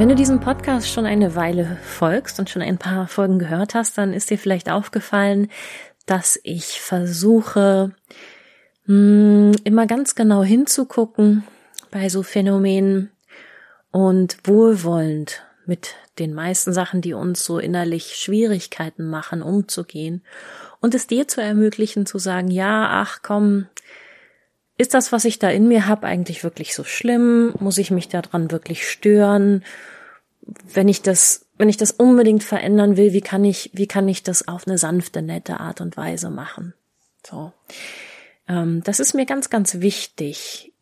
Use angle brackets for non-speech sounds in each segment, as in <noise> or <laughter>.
Wenn du diesem Podcast schon eine Weile folgst und schon ein paar Folgen gehört hast, dann ist dir vielleicht aufgefallen, dass ich versuche, hm, immer ganz genau hinzugucken bei so Phänomenen und wohlwollend mit den meisten Sachen, die uns so innerlich Schwierigkeiten machen, umzugehen und es dir zu ermöglichen zu sagen, ja, ach komm, ist das, was ich da in mir habe, eigentlich wirklich so schlimm? Muss ich mich daran wirklich stören? Wenn ich das, wenn ich das unbedingt verändern will, wie kann ich, wie kann ich das auf eine sanfte, nette Art und Weise machen? So. Ähm, das ist mir ganz, ganz wichtig.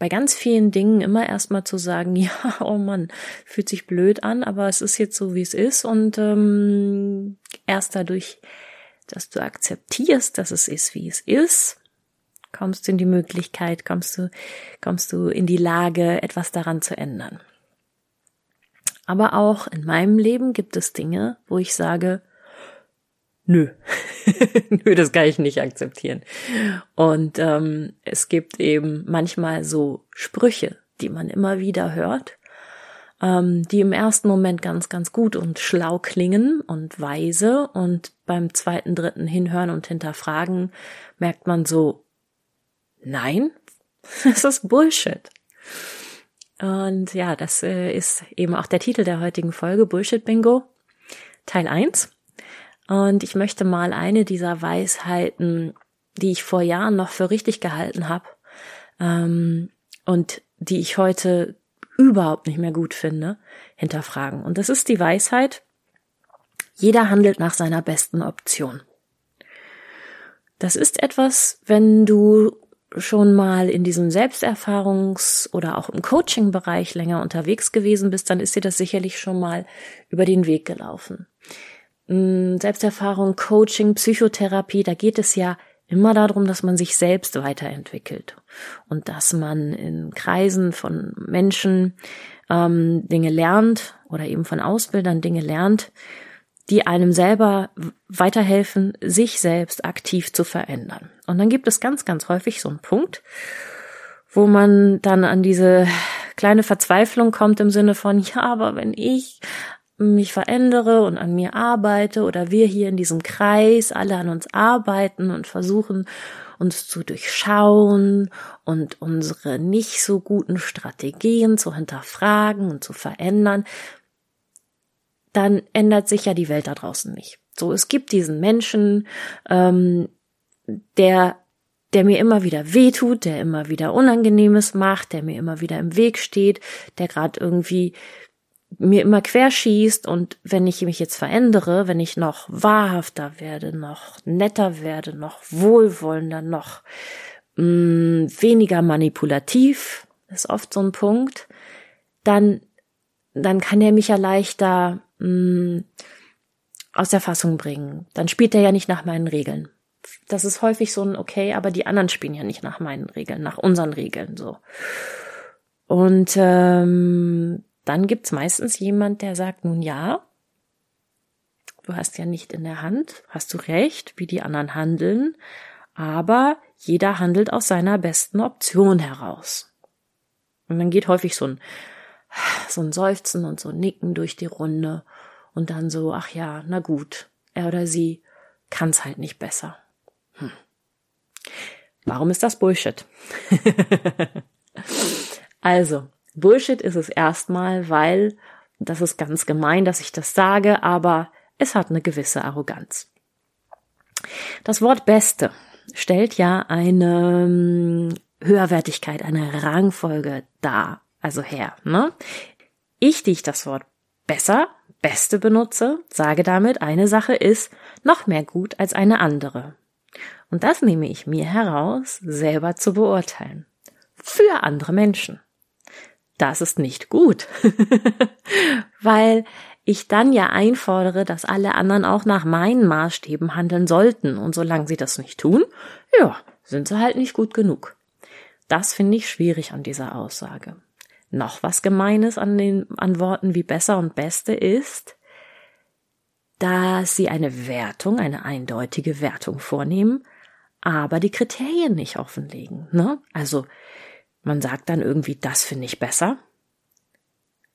Bei ganz vielen Dingen immer erstmal zu sagen, <laughs> ja, oh Mann, fühlt sich blöd an, aber es ist jetzt so, wie es ist und ähm, erst dadurch, dass du akzeptierst, dass es ist, wie es ist, kommst du in die Möglichkeit, kommst du, kommst du in die Lage, etwas daran zu ändern. Aber auch in meinem Leben gibt es Dinge, wo ich sage, nö, <laughs> nö, das kann ich nicht akzeptieren. Und ähm, es gibt eben manchmal so Sprüche, die man immer wieder hört, ähm, die im ersten Moment ganz, ganz gut und schlau klingen und weise und beim zweiten, dritten Hinhören und Hinterfragen merkt man so, Nein, <laughs> das ist Bullshit. Und ja, das äh, ist eben auch der Titel der heutigen Folge, Bullshit Bingo, Teil 1. Und ich möchte mal eine dieser Weisheiten, die ich vor Jahren noch für richtig gehalten habe ähm, und die ich heute überhaupt nicht mehr gut finde, hinterfragen. Und das ist die Weisheit, jeder handelt nach seiner besten Option. Das ist etwas, wenn du schon mal in diesem Selbsterfahrungs- oder auch im Coaching-Bereich länger unterwegs gewesen bist, dann ist dir das sicherlich schon mal über den Weg gelaufen. Mm, Selbsterfahrung, Coaching, Psychotherapie, da geht es ja immer darum, dass man sich selbst weiterentwickelt und dass man in Kreisen von Menschen ähm, Dinge lernt oder eben von Ausbildern Dinge lernt, die einem selber weiterhelfen, sich selbst aktiv zu verändern. Und dann gibt es ganz, ganz häufig so einen Punkt, wo man dann an diese kleine Verzweiflung kommt im Sinne von, ja, aber wenn ich mich verändere und an mir arbeite oder wir hier in diesem Kreis alle an uns arbeiten und versuchen, uns zu durchschauen und unsere nicht so guten Strategien zu hinterfragen und zu verändern, dann ändert sich ja die Welt da draußen nicht. So, es gibt diesen Menschen, ähm, der, der mir immer wieder wehtut, der immer wieder Unangenehmes macht, der mir immer wieder im Weg steht, der gerade irgendwie mir immer querschießt und wenn ich mich jetzt verändere, wenn ich noch wahrhafter werde, noch netter werde, noch wohlwollender, noch mh, mm, weniger manipulativ, ist oft so ein Punkt, dann, dann kann er mich ja leichter mh, mm, aus der Fassung bringen. Dann spielt er ja nicht nach meinen Regeln. Das ist häufig so ein okay, aber die anderen spielen ja nicht nach meinen Regeln, nach unseren Regeln so. Und ähm, dann gibt's meistens jemand, der sagt, nun ja, du hast ja nicht in der Hand, hast du recht, wie die anderen handeln, aber jeder handelt aus seiner besten Option heraus. Und dann geht häufig so ein so ein Seufzen und so ein Nicken durch die Runde und dann so, ach ja, na gut, er oder sie kann's halt nicht besser. Hm. Warum ist das Bullshit? <laughs> also, Bullshit ist es erstmal, weil, das ist ganz gemein, dass ich das sage, aber es hat eine gewisse Arroganz. Das Wort Beste stellt ja eine hm, Höherwertigkeit, eine Rangfolge dar also her, ne? Ich, die ich das Wort besser, beste benutze, sage damit, eine Sache ist noch mehr gut als eine andere. Und das nehme ich mir heraus, selber zu beurteilen. Für andere Menschen. das ist nicht gut, <laughs> weil ich dann ja einfordere, dass alle anderen auch nach meinen Maßstäben handeln sollten. Und solange sie das nicht tun, ja, sind sie halt nicht gut genug. Das finde ich schwierig an dieser Aussage. Noch was Gemeines an den, an Worten wie besser und beste ist, dass sie eine Wertung, eine eindeutige Wertung vornehmen, aber die Kriterien nicht offenlegen, ne? Also, man sagt dann irgendwie, das finde ich besser.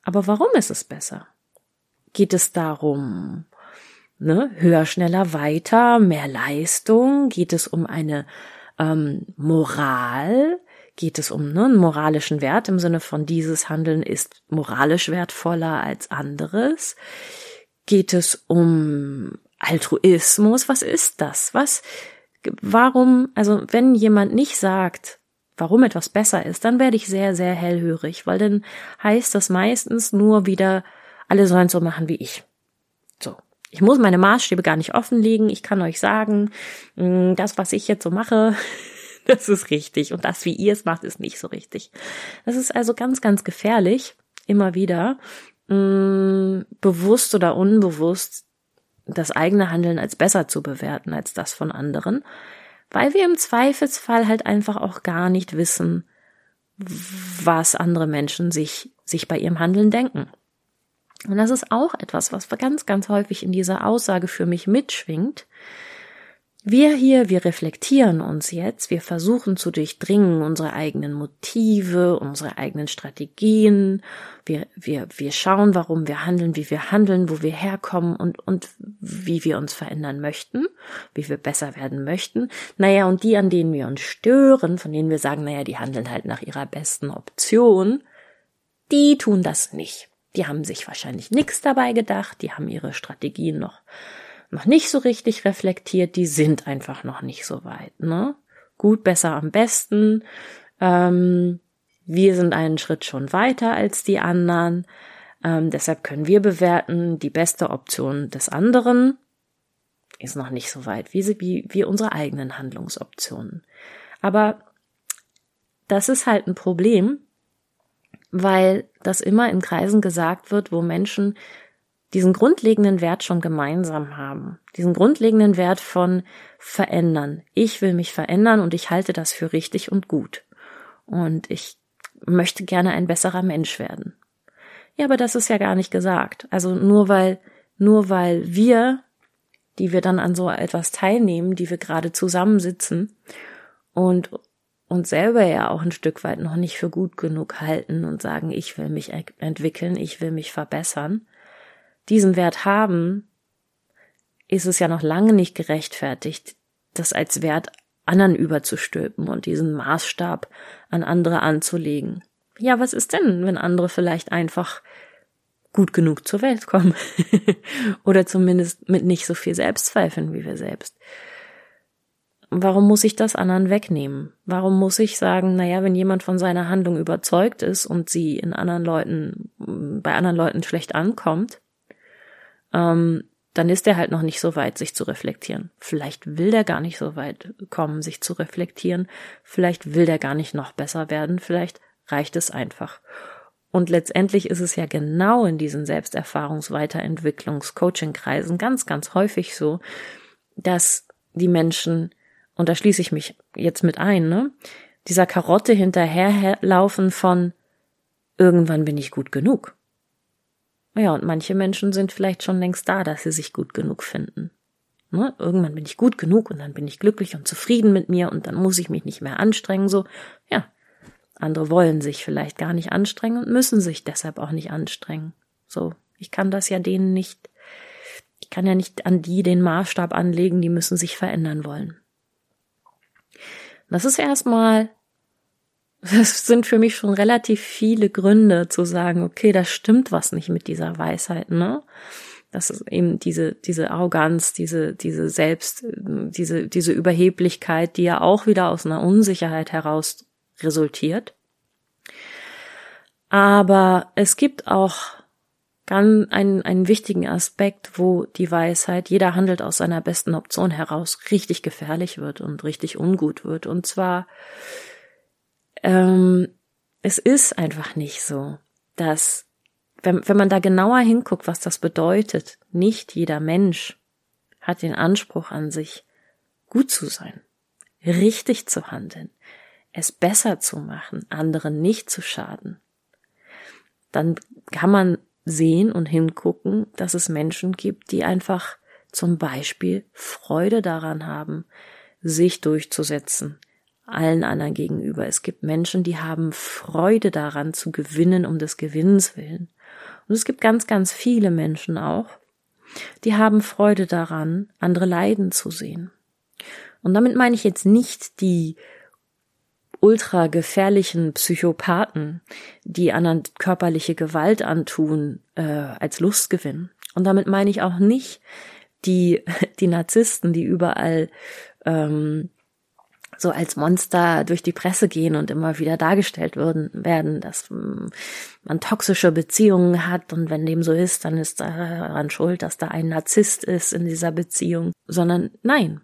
Aber warum ist es besser? Geht es darum, ne, höher, schneller, weiter, mehr Leistung? Geht es um eine ähm, Moral? Geht es um ne, einen moralischen Wert im Sinne von dieses Handeln ist moralisch wertvoller als anderes? Geht es um Altruismus? Was ist das? Was, warum, also wenn jemand nicht sagt, warum etwas besser ist, dann werde ich sehr, sehr hellhörig, weil dann heißt das meistens nur wieder, alle sollen so machen wie ich. So. Ich muss meine Maßstäbe gar nicht offenlegen. Ich kann euch sagen, mm, das, was ich jetzt so mache, <laughs> <laughs> das ist richtig. Und das, wie ihr es macht, ist nicht so richtig. Das ist also ganz, ganz gefährlich, immer wieder, mm, bewusst oder unbewusst, das eigene Handeln als besser zu bewerten als das von anderen, weil wir im Zweifelsfall halt einfach auch gar nicht wissen, was andere Menschen sich, sich bei ihrem Handeln denken. Und das ist auch etwas, was ganz, ganz häufig in dieser Aussage für mich mitschwingt. Wir hier, wir reflektieren uns jetzt, wir versuchen zu durchdringen unsere eigenen Motive, unsere eigenen Strategien, wir, wir, wir schauen, warum wir handeln, wie wir handeln, wo wir herkommen und, und wie wir uns verändern möchten, wie wir besser werden möchten. Naja, und die, an denen wir uns stören, von denen wir sagen, naja, die handeln halt nach ihrer besten Option, die tun das nicht. Die haben sich wahrscheinlich nichts dabei gedacht, die haben ihre Strategien noch, noch nicht so richtig reflektiert, die sind einfach noch nicht so weit, ne? Gut, besser, am besten. Ähm, wir sind einen Schritt schon weiter als die anderen. Ähm, deshalb können wir bewerten, die beste Option des anderen ist noch nicht so weit wie, wie, wie unsere eigenen Handlungsoptionen. Aber das ist halt ein Problem, weil das immer in Kreisen gesagt wird, wo Menschen diesen grundlegenden Wert schon gemeinsam haben. Diesen grundlegenden Wert von verändern. Ich will mich verändern und ich halte das für richtig und gut. Und ich möchte gerne ein besserer Mensch werden. Ja, aber das ist ja gar nicht gesagt. Also nur weil, nur weil wir, die wir dann an so etwas teilnehmen, die wir gerade zusammensitzen und uns selber ja auch ein Stück weit noch nicht für gut genug halten und sagen, ich will mich entwickeln, ich will mich verbessern, diesen Wert haben, ist es ja noch lange nicht gerechtfertigt, das als Wert anderen überzustülpen und diesen Maßstab an andere anzulegen. Ja, was ist denn, wenn andere vielleicht einfach gut genug zur Welt kommen? <laughs> Oder zumindest mit nicht so viel Selbstzweifeln wie wir selbst? warum muss ich das anderen wegnehmen? Warum muss ich sagen, naja, wenn jemand von seiner Handlung überzeugt ist und sie in anderen Leuten, bei anderen Leuten schlecht ankommt, ähm, dann ist er halt noch nicht so weit, sich zu reflektieren. Vielleicht will der gar nicht so weit kommen, sich zu reflektieren. Vielleicht will der gar nicht noch besser werden. Vielleicht reicht es einfach. Und letztendlich ist es ja genau in diesen Selbsterfahrungs-, Weiterentwicklungs-, Coaching-Kreisen ganz, ganz häufig so, dass die Menschen und da schließe ich mich jetzt mit ein, ne? Dieser Karotte hinterherlaufen von irgendwann bin ich gut genug. Ja, und manche Menschen sind vielleicht schon längst da, dass sie sich gut genug finden. Ne? Irgendwann bin ich gut genug und dann bin ich glücklich und zufrieden mit mir und dann muss ich mich nicht mehr anstrengen, so. Ja. Andere wollen sich vielleicht gar nicht anstrengen und müssen sich deshalb auch nicht anstrengen. So. Ich kann das ja denen nicht, ich kann ja nicht an die den Maßstab anlegen, die müssen sich verändern wollen. Das ist erstmal, das sind für mich schon relativ viele Gründe zu sagen, okay, da stimmt was nicht mit dieser Weisheit, ne? Das ist eben diese, diese Arroganz, diese, diese Selbst, diese, diese Überheblichkeit, die ja auch wieder aus einer Unsicherheit heraus resultiert. Aber es gibt auch dann einen, einen wichtigen Aspekt, wo die Weisheit, jeder handelt aus seiner besten Option heraus, richtig gefährlich wird und richtig ungut wird. Und zwar, ähm, es ist einfach nicht so, dass, wenn, wenn man da genauer hinguckt, was das bedeutet, nicht jeder Mensch hat den Anspruch an sich, gut zu sein, richtig zu handeln, es besser zu machen, anderen nicht zu schaden. Dann kann man sehen und hingucken, dass es Menschen gibt, die einfach zum Beispiel Freude daran haben, sich durchzusetzen, allen anderen gegenüber. Es gibt Menschen, die haben Freude daran zu gewinnen um des Gewinnens willen. Und es gibt ganz, ganz viele Menschen auch, die haben Freude daran, andere leiden zu sehen. Und damit meine ich jetzt nicht die ultra gefährlichen Psychopathen, die anderen körperliche Gewalt antun, äh, als Lustgewinn. Und damit meine ich auch nicht die, <laughs> die Narzissten, die überall ähm, so als Monster durch die Presse gehen und immer wieder dargestellt würden, werden, dass hm, man toxische Beziehungen hat und wenn dem so ist, dann ist daran schuld, dass da ein Narzisst ist in dieser Beziehung, sondern nein,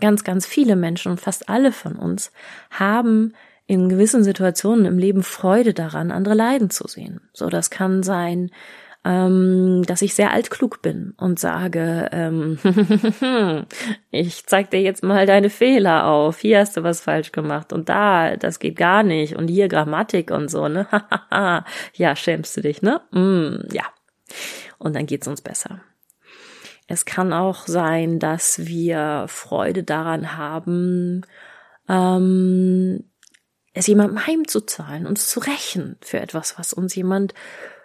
ganz, ganz viele Menschen und fast alle von uns haben in gewissen Situationen im Leben Freude daran, andere leiden zu sehen. So, das kann sein, ähm, dass ich sehr altklug bin und sage, ähm, <laughs> ich zeig dir jetzt mal deine Fehler auf. Hier hast du was falsch gemacht und da, das geht gar nicht und hier Grammatik und so, ne? <laughs> ja, schämst du dich, ne? Mm, ja. Und dann geht's uns besser. Es kann auch sein, dass wir Freude daran haben, ähm, es jemandem heimzuzahlen, uns zu rächen für etwas, was uns jemand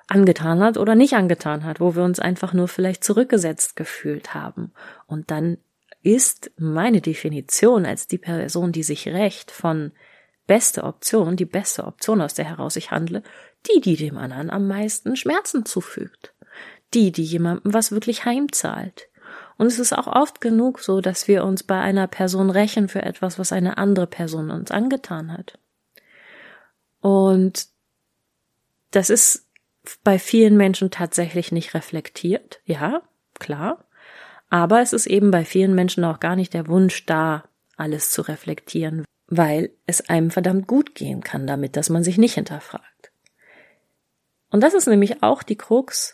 angetan hat oder nicht angetan hat, wo wir uns einfach nur vielleicht zurückgesetzt gefühlt haben. Und dann ist meine Definition als die Person, die sich rächt von beste Option, die beste Option, aus der heraus ich handle, die, die dem anderen am meisten Schmerzen zufügt. Die, die jemandem was wirklich heimzahlt. Und es ist auch oft genug so, dass wir uns bei einer Person rächen für etwas, was eine andere Person uns angetan hat. Und das ist bei vielen Menschen tatsächlich nicht reflektiert, ja, klar. Aber es ist eben bei vielen Menschen auch gar nicht der Wunsch da, alles zu reflektieren, weil es einem verdammt gut gehen kann damit, dass man sich nicht hinterfragt. Und das ist nämlich auch die Krux.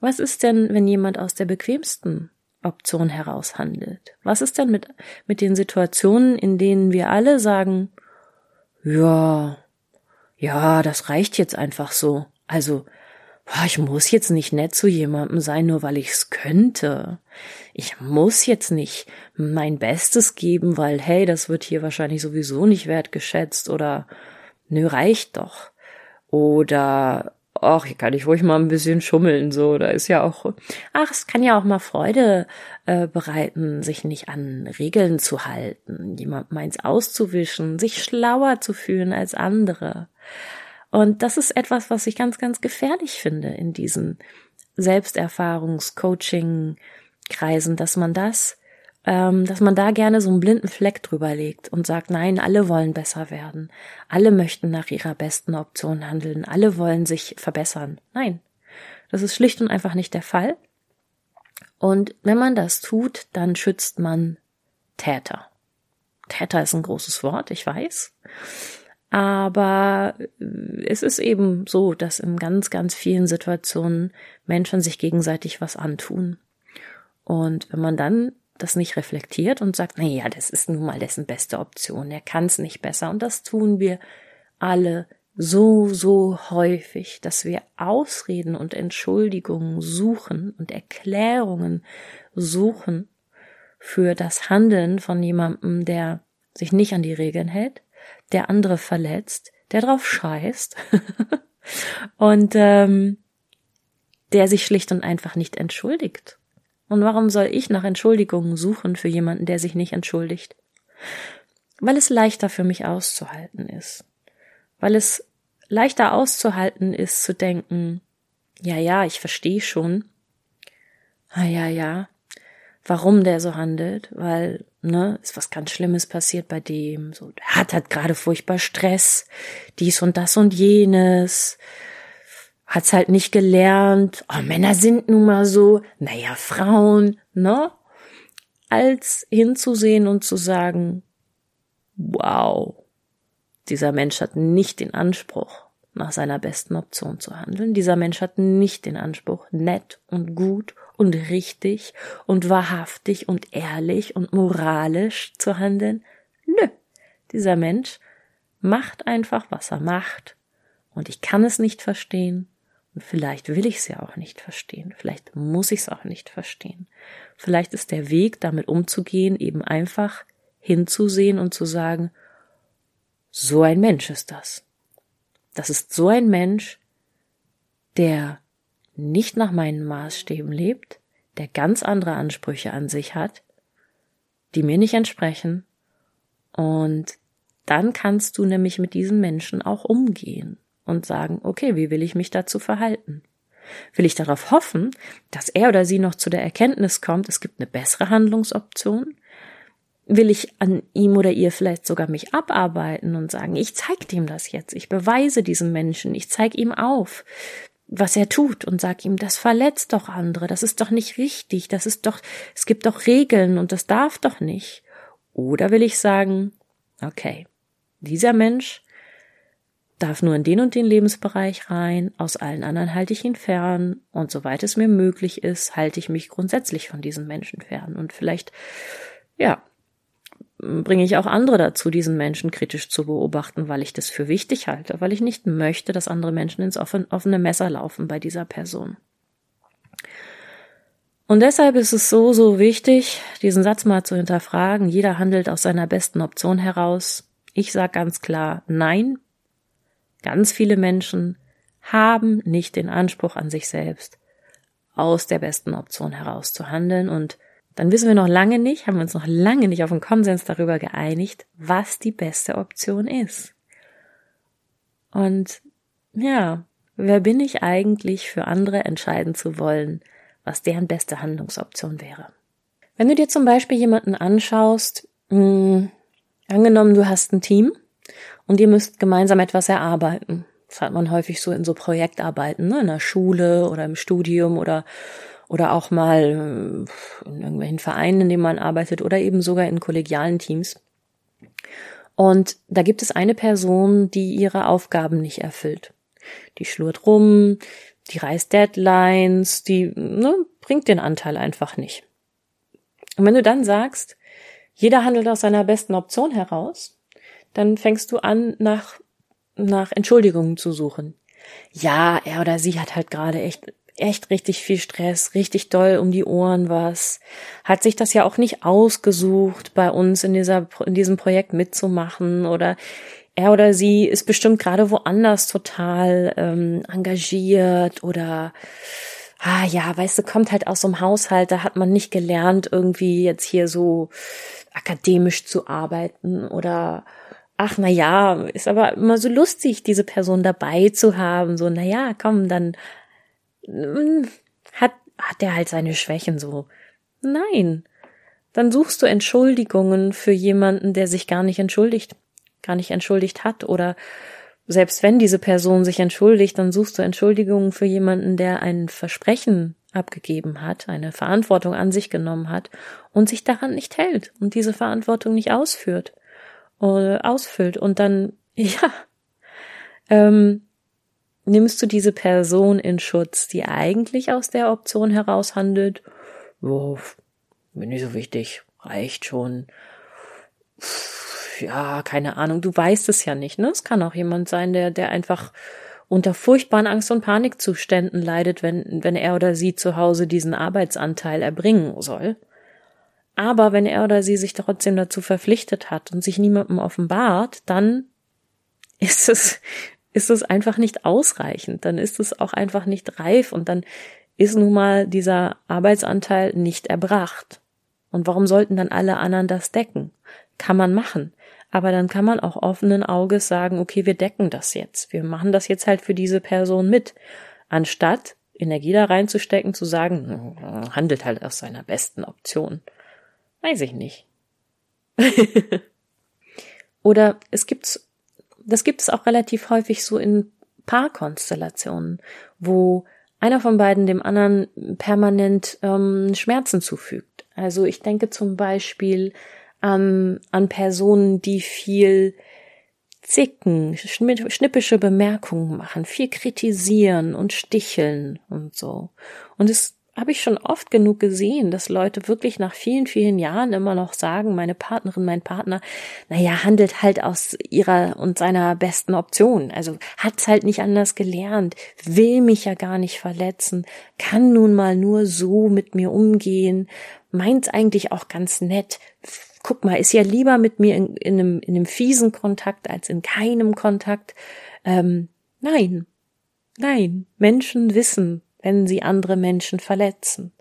Was ist denn, wenn jemand aus der bequemsten Option heraus handelt? Was ist denn mit, mit den Situationen, in denen wir alle sagen, ja, ja, das reicht jetzt einfach so. Also, ich muss jetzt nicht nett zu jemandem sein, nur weil ich's könnte. Ich muss jetzt nicht mein Bestes geben, weil, hey, das wird hier wahrscheinlich sowieso nicht wertgeschätzt oder, nö, reicht doch. Oder, ach, hier kann ich ruhig mal ein bisschen schummeln, so, da ist ja auch, ach, es kann ja auch mal Freude äh, bereiten, sich nicht an Regeln zu halten, jemand meins auszuwischen, sich schlauer zu fühlen als andere. Und das ist etwas, was ich ganz, ganz gefährlich finde in diesen Selbsterfahrungs-Coaching-Kreisen, dass man das, ähm, dass man da gerne so einen blinden Fleck drüber legt und sagt, nein, alle wollen besser werden. Alle möchten nach ihrer besten Option handeln. Alle wollen sich verbessern. Nein. Das ist schlicht und einfach nicht der Fall. Und wenn man das tut, dann schützt man Täter. Täter ist ein großes Wort, ich weiß. Aber äh, es ist eben so, dass in ganz, ganz vielen Situationen Menschen sich gegenseitig was antun. Und wenn man dann das nicht reflektiert und sagt, na ja, das ist nun mal dessen beste Option, er kann es nicht besser. Und das tun wir alle so, so häufig, dass wir Ausreden und Entschuldigungen suchen und Erklärungen suchen für das Handeln von jemandem, der sich nicht an die Regeln hält, der andere verletzt, der drauf scheißt <laughs> und ähm, der sich schlicht und einfach nicht entschuldigt. Und warum soll ich nach Entschuldigungen suchen für jemanden, der sich nicht entschuldigt? Weil es leichter für mich auszuhalten ist. Weil es leichter auszuhalten ist zu denken, ja, ja, ich verstehe schon. Ah, ja, ja, warum der so handelt, weil, ne, ist was ganz Schlimmes passiert bei dem, so, der hat halt gerade furchtbar Stress, dies und das und jenes, hat's halt nicht gelernt, oh, Männer sind nun mal so, naja, Frauen, ne, als hinzusehen und zu sagen, wow, Dieser Mensch hat nicht den Anspruch, nach seiner besten Option zu handeln. Dieser Mensch hat nicht den Anspruch, nett und gut und richtig und wahrhaftig und ehrlich und moralisch zu handeln. Nö, dieser Mensch macht einfach, was er macht. Und ich kann es nicht verstehen. Und vielleicht will ich es ja auch nicht verstehen. Vielleicht muss ich es auch nicht verstehen. Vielleicht ist der Weg, damit umzugehen, eben einfach hinzusehen und zu sagen, so ein Mensch ist das. Das ist so ein Mensch, der nicht nach meinen Maßstäben lebt, der ganz andere Ansprüche an sich hat, die mir nicht entsprechen. Und dann kannst du nämlich mit diesen Menschen auch umgehen und sagen, okay, wie will ich mich dazu verhalten? Will ich darauf hoffen, dass er oder sie noch zu der Erkenntnis kommt, es gibt eine bessere Handlungsoption? Will ich an ihm oder ihr vielleicht sogar mich abarbeiten und sagen, ich zeig dem das jetzt, ich beweise diesem Menschen, ich zeig ihm auf, was er tut und sag ihm, das verletzt doch andere, das ist doch nicht richtig, das ist doch, es gibt doch Regeln und das darf doch nicht. Oder will ich sagen, okay, dieser Mensch darf nur in den und den Lebensbereich rein, aus allen anderen halte ich ihn fern und soweit es mir möglich ist, halte ich mich grundsätzlich von diesen Menschen fern und vielleicht, ja, bringe ich auch andere dazu, diesen Menschen kritisch zu beobachten, weil ich das für wichtig halte, weil ich nicht möchte, dass andere Menschen ins offene Messer laufen bei dieser Person. Und deshalb ist es so, so wichtig, diesen Satz mal zu hinterfragen. Jeder handelt aus seiner besten Option heraus. Ich sage ganz klar, nein, Ganz viele Menschen haben nicht den Anspruch an sich selbst, aus der besten Option heraus zu handeln und dann wissen wir noch lange nicht, haben wir uns noch lange nicht auf einen Konsens darüber geeinigt, was die beste Option ist. Und ja, wer bin ich eigentlich für andere entscheiden zu wollen, was deren beste Handlungsoption wäre? Wenn du dir zum Beispiel jemanden anschaust, mh, hm, angenommen du hast ein Team und ihr müsst gemeinsam etwas erarbeiten. Das hat man häufig so in so Projektarbeiten, ne? in der Schule oder im Studium oder oder auch mal äh, in irgendwelchen Vereinen, in denen man arbeitet oder eben sogar in kollegialen Teams. Und da gibt es eine Person, die ihre Aufgaben nicht erfüllt. Die schlurt rum, die reißt Deadlines, die ne, bringt den Anteil einfach nicht. Und wenn du dann sagst, jeder handelt aus seiner besten Option heraus, dann fängst du an, nach, nach Entschuldigungen zu suchen. Ja, er oder sie hat halt gerade echt, echt richtig viel Stress, richtig doll um die Ohren was, hat sich das ja auch nicht ausgesucht, bei uns in dieser, in diesem Projekt mitzumachen oder er oder sie ist bestimmt gerade woanders total ähm, engagiert oder ah ja, weißt du, kommt halt aus so einem Haushalt, da hat man nicht gelernt, irgendwie jetzt hier so akademisch zu arbeiten oder ach na ja, ist aber immer so lustig, diese Person dabei zu haben. So, na ja, komm, dann hat, hat er halt seine Schwächen so. Nein. Dann suchst du Entschuldigungen für jemanden, der sich gar nicht entschuldigt, gar nicht entschuldigt hat oder selbst wenn diese Person sich entschuldigt, dann suchst du Entschuldigungen für jemanden, der ein Versprechen abgegeben hat, eine Verantwortung an sich genommen hat und sich daran nicht hält und diese Verantwortung nicht ausführt äh, ausfüllt und dann, <laughs> ja, ähm, nimmst du diese Person in Schutz, die eigentlich aus der Option heraus handelt, oh, bin nicht so wichtig, reicht schon. Ja, keine Ahnung, du weißt es ja nicht, ne? Es kann auch jemand sein, der, der einfach unter furchtbaren Angst- und Panikzuständen leidet, wenn, wenn er oder sie zu Hause diesen Arbeitsanteil erbringen soll. Aber wenn er oder sie sich trotzdem dazu verpflichtet hat und sich niemandem offenbart, dann ist es, ist es einfach nicht ausreichend. Dann ist es auch einfach nicht reif und dann ist nun mal dieser Arbeitsanteil nicht erbracht. Und warum sollten dann alle anderen das decken? Kann man machen. Aber dann kann man auch offenen Auges sagen, okay, wir decken das jetzt. Wir machen das jetzt halt für diese Person mit. Anstatt Energie da reinzustecken, zu sagen, hm, handelt halt aus seiner besten Option. Weiß ich nicht. <laughs> Oder es gibt's, das gibt es auch relativ häufig so in Paarkonstellationen, wo einer von beiden dem anderen permanent ähm, Schmerzen zufügt. Also ich denke zum Beispiel an, an Personen, die viel zicken, schnippische Bemerkungen machen, viel kritisieren und sticheln und so. Und es habe ich schon oft genug gesehen, dass Leute wirklich nach vielen, vielen Jahren immer noch sagen, meine Partnerin, mein Partner, naja, handelt halt aus ihrer und seiner besten Option. Also hat's halt nicht anders gelernt, will mich ja gar nicht verletzen, kann nun mal nur so mit mir umgehen, meint's eigentlich auch ganz nett. Guck mal, ist ja lieber mit mir in, in, einem, in einem fiesen Kontakt als in keinem Kontakt. Ähm, nein, nein, Menschen wissen, wenn sie andere Menschen verletzen.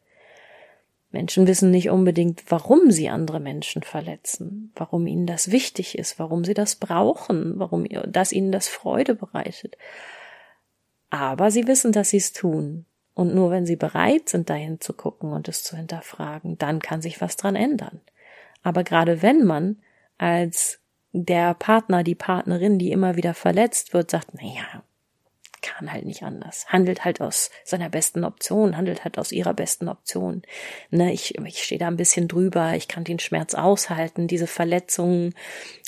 Menschen wissen nicht unbedingt, warum sie andere Menschen verletzen, warum ihnen das wichtig ist, warum sie das brauchen, warum das ihnen das Freude bereitet. Aber sie wissen, dass sie es tun. Und nur wenn sie bereit sind, dahin zu gucken und es zu hinterfragen, dann kann sich was dran ändern. Aber gerade wenn man als der Partner, die Partnerin, die immer wieder verletzt wird, sagt, na ja, kann halt nicht anders. Handelt halt aus seiner besten Option, handelt halt aus ihrer besten Option. Ne, ich, ich stehe da ein bisschen drüber, ich kann den Schmerz aushalten, diese Verletzungen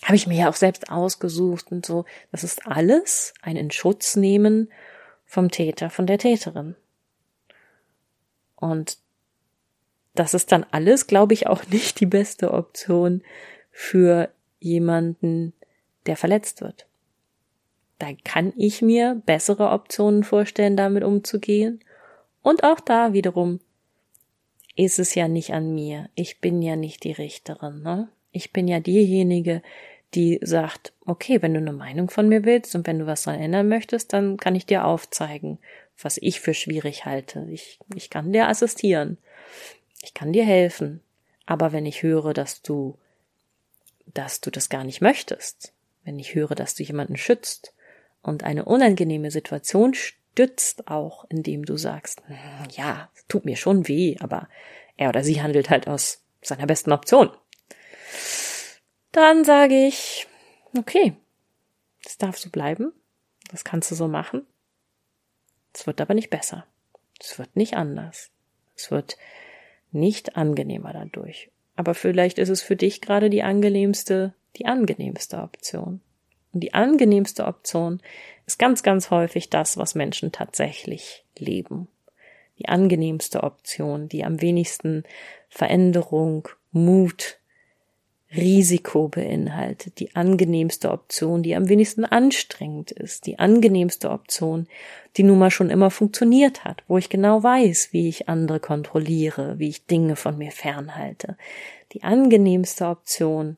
habe ich mir ja auch selbst ausgesucht und so. Das ist alles ein in Schutz nehmen vom Täter, von der Täterin. Und das ist dann alles, glaube ich, auch <laughs> nicht die beste Option für jemanden, der verletzt wird. Da kann ich mir bessere Optionen vorstellen, damit umzugehen. Und auch da wiederum ist es ja nicht an mir. Ich bin ja nicht die Richterin. Ne? Ich bin ja diejenige, die sagt, okay, wenn du eine Meinung von mir willst und wenn du was daran ändern möchtest, dann kann ich dir aufzeigen, was ich für schwierig halte. Ich, ich kann dir assistieren. Ich kann dir helfen. Aber wenn ich höre, dass du, dass du das gar nicht möchtest, wenn ich höre, dass du jemanden schützt, und eine unangenehme Situation stützt auch, indem du sagst, hm, ja, tut mir schon weh, aber er oder sie handelt halt aus seiner besten Option. Dann sage ich, okay, das darf so bleiben, das kannst du so machen. Es wird aber nicht besser. Es wird nicht anders. Es wird nicht angenehmer dadurch. Aber vielleicht ist es für dich gerade die angenehmste, die angenehmste Option. Und die angenehmste Option ist ganz, ganz häufig das, was Menschen tatsächlich leben. Die angenehmste Option, die am wenigsten Veränderung, Mut, Risiko beinhaltet, die angenehmste Option, die am wenigsten anstrengend ist, die angenehmste Option, die nun mal schon immer funktioniert hat, wo ich genau weiß, wie ich andere kontrolliere, wie ich Dinge von mir fernhalte. Die angenehmste Option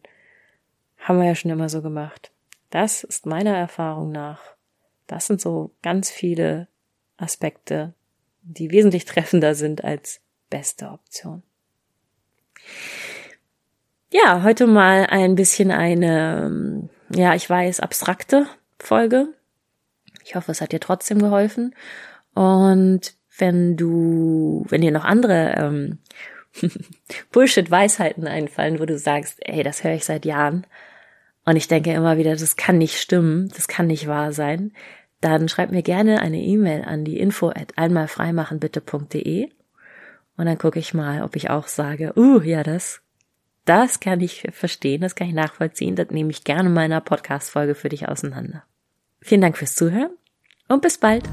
haben wir ja schon immer so gemacht. Das ist meiner Erfahrung nach, das sind so ganz viele Aspekte, die wesentlich treffender sind als beste Option. Ja, heute mal ein bisschen eine, ja, ich weiß, abstrakte Folge. Ich hoffe, es hat dir trotzdem geholfen. Und wenn du, wenn dir noch andere ähm, <laughs> Bullshit-Weisheiten einfallen, wo du sagst, ey, das höre ich seit Jahren, und ich denke immer wieder, das kann nicht stimmen, das kann nicht wahr sein, dann schreib mir gerne eine E-Mail an die info at einmalfreimachenbitte.de und dann gucke ich mal, ob ich auch sage, uh, ja, das, das kann ich verstehen, das kann ich nachvollziehen, das nehme ich gerne in meiner Podcast-Folge für dich auseinander. Vielen Dank fürs Zuhören und bis bald.